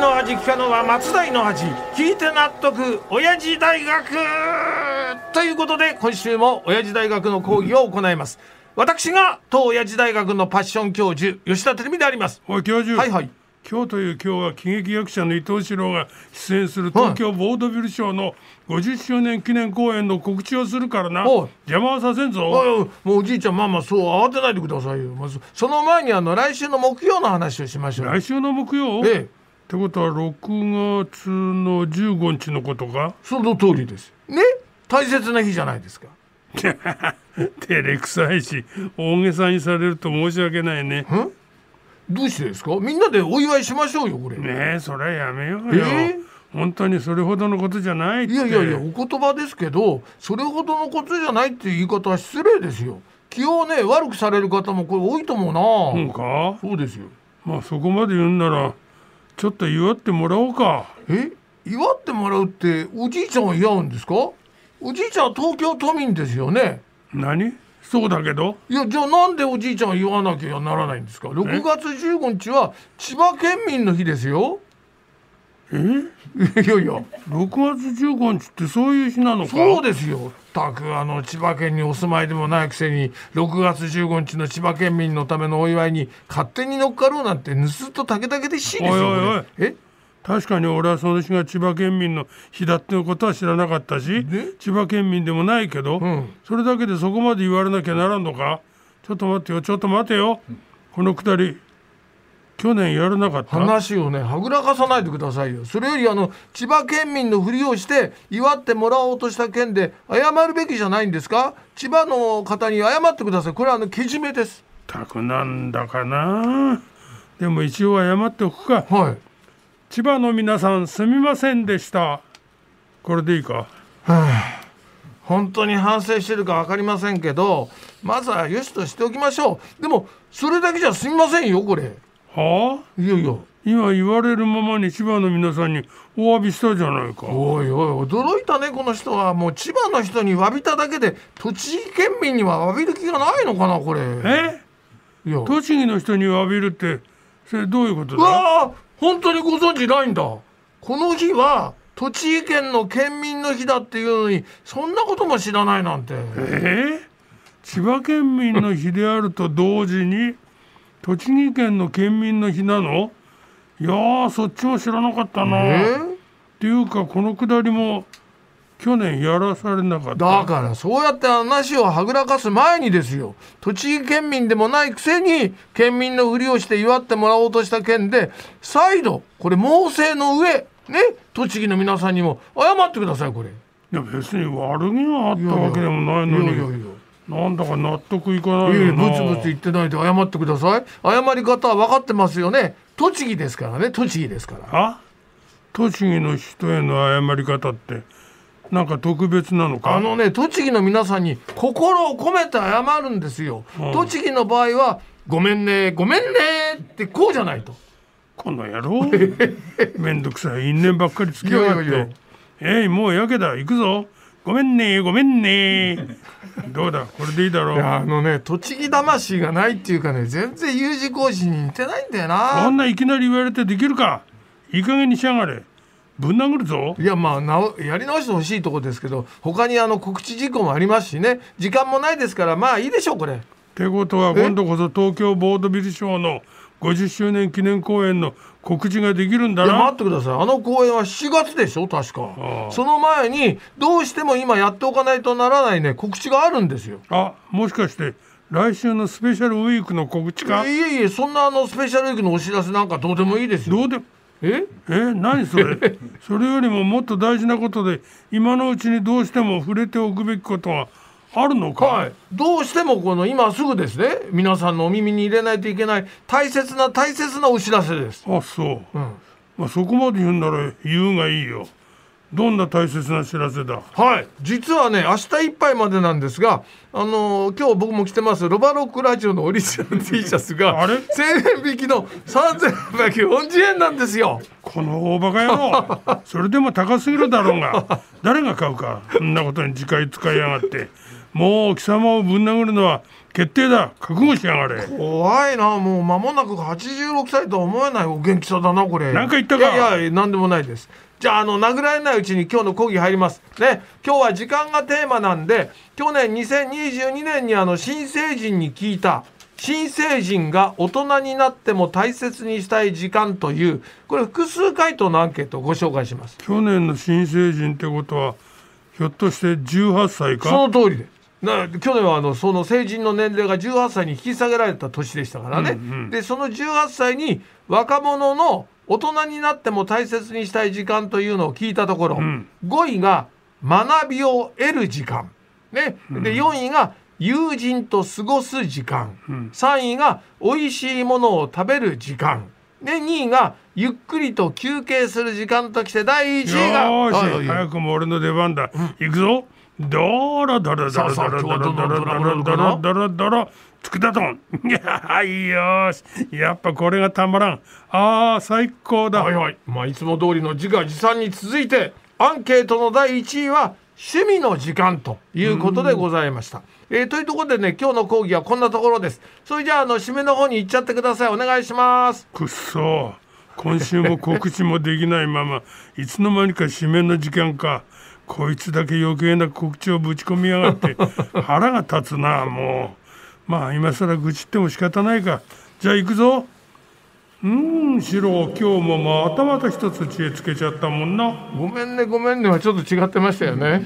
の味聞かのは松代の味聞いて納得親父大学！ということで今週も親父大学の講義を行います。私が当親父大学のパッション教授吉田照美であります。おい教授。はいはい。今日という今日は喜劇役者の伊藤四郎が出演する東京ボードビルショーの50周年記念公演の告知をするからな。おい邪魔はさせんぞ。もうおじいちゃんまあまあそう慌てないでくださいよ。まずその前にあの来週の木曜の話をしましょう。来週の木曜、ええってことは6月の15日のことか？その通りです。ね？大切な日じゃないですか。照れくさいし大げさにされると申し訳ないね。どうしてですか？みんなでお祝いしましょうよこれ、ねえそれはやめようよ、え？本当にそれほどのことじゃないいやいやいやお言葉ですけどそれほどのことじゃないっていう言い方は失礼ですよ。気をね悪くされる方もこれ多いと思うな、うんか？そうですよ。まあそこまで言うんならちょっと祝ってもらおうか。え？祝ってもらうっておじいちゃんは祝うんですか？おじいちゃんは東京都民ですよね。何？そうだけど。いやじゃあなんでおじいちゃんは言わなきゃならないんですか？6月15日は千葉県民の日ですよえ？いやいや6月15日ってそういう日なのか？そうですよ。たくあの千葉県にお住まいでもないくせに6月15日の千葉県民のためのお祝いに勝手に乗っかろうなんて盗っと竹だけでしいですよおいおいおい。え？確かに俺はその日が千葉県民の日だってことは知らなかったしね千葉県民でもないけど、ん。それだけでそこまで言われなきゃならんのか？ちょっと待ってよちょっと待てよ、このくだり去年やらなかった？話をねはぐらかさないでくださいよ。それよりあの千葉県民のふりをして祝ってもらおうとした件で謝るべきじゃないんですか？千葉の方に謝ってください。これはあのけじめです。たくなんだかな。でも一応謝っておくか。はい。千葉の皆さんすみませんでした。これでいいか？本当に反省してるか分かりませんけどまずはよしとしておきましょう。でもそれだけじゃすみませんよこれはいやいや。今言われるままに千葉の皆さんにお詫びしたじゃないか。おいおい驚いたねこの人は。もう千葉の人に詫びただけで栃木県民には詫びる気がないのかなこれ。え？いや。栃木の人に詫びるってそれどういうことうだわあ本当にご存知ないんだ。この日は栃木県の県民の日だっていうのにそんなことも知らないなんて。え？ー千葉県民の日であると同時に栃木県の県民の日なの？いやーそっちも知らなかったな、え？っていうかこのくだりも去年やらされなかった。だからそうやって話をはぐらかす前にですよ。栃木県民でもないくせに県民のふりをして祝ってもらおうとした件で再度これ猛省の上ね栃木の皆さんにも謝ってくださいこれ。いや別に悪気があったわけでもないのになんだか納得いかないよな。ブツブツ言ってないで謝ってください。謝り方は分かってますよね。栃木ですからね。栃木ですから。あ？栃木の人への謝り方ってなんか特別なのか？あのね栃木の皆さんに心を込めて謝るんですよ、栃木の場合はごめんねごめんねってこうじゃないと。この野郎。めんどくさい因縁ばっかりつけやがって。いやいやいや。えいもうやけだ。行くぞごめんねごめんね。どうだこれでいいだろいうやあのね栃木魂がないっていうかね全然 U 字工事に似てないんだよな。こんないきなり言われてできるか。いい加減にしやがれ。ぶん殴るぞ。いやまあなおやり直してほしいとこですけど他にあの告知事項もありますしね。時間もないですからまあいいでしょうこれってことは今度こそ東京ボードビルショーの50周年記念公演の告知ができるんだいや待なってください。あの公演は7月でしょ？確か。その前にどうしても今やっておかないとならないね。告知があるんですよ。あもしかして来週のスペシャルウィークの告知か？いえいえそんなあのスペシャルウィークのお知らせなんかどうでもいいですよ。どうで？え？え何それ？それよりももっと大事なことで今のうちにどうしても触れておくべきことがあるのか、はい。どうしてもこの今すぐですね。皆さんのお耳に入れないといけない。大切な大切なお知らせです。あそう、ん。まあ、そこまで言うんなら言うがいいよ。どんな大切な知らせだ？はい。実はね明日いっぱいまでなんですがあのー今日僕も着てますロバロックラジオのオリジナル T シャツがあれ？1000円引きの3840円なんですよ。この大バカ野郎。それでも高すぎるだろうが。誰が買うか。そんなことに時間使いやがってもう貴様をぶん殴るのは決定だ。覚悟しやがれ。怖いな。もう間もなく86歳とは思えないお元気さだなこれ。なんか言ったか？いやいや何でもないです。じゃああの殴られないうちに今日の講義入ります。ね。今日は時間がテーマなんで去年2022年にあの新成人に聞いた新成人が大人になっても大切にしたい時間というこれ複数回答のアンケートをご紹介します。去年の新成人ってことはひょっとして18歳か？その通りでな去年はあのその成人の年齢が18歳に引き下げられた年でしたからね、うんうん。でその18歳に若者の大人になっても大切にしたい時間というのを聞いたところ、ん。5位が学びを得る時間、ね、で4位が友人と過ごす時間、3位が美味しいものを食べる時間。で2位がゆっくりと休憩する時間ときて第1位が早くも俺の出番だ、行くぞドロドロドロドロドロドロドロドロドロドロつくだとんいやいよしやっぱこれがたまらんあー最高だ、はいはい、まあ、いつも通りの自画自賛に続いてアンケートの第1位は趣味の時間ということでございました。えーというところでね今日の講義はこんなところです。それじゃああの締めの方に行っちゃってくださいお願いします。くっそ今週も告知もできないままいつの間にか締めの時間かこいつだけ余計な告知をぶち込みやがって 腹が立つなもう。まあ今更愚痴っても仕方ないか。じゃあ行くぞ。うーんシロ今日もまたまた一つ知恵つけちゃったもんな。ごめんねごめんねはちょっと違ってましたよね。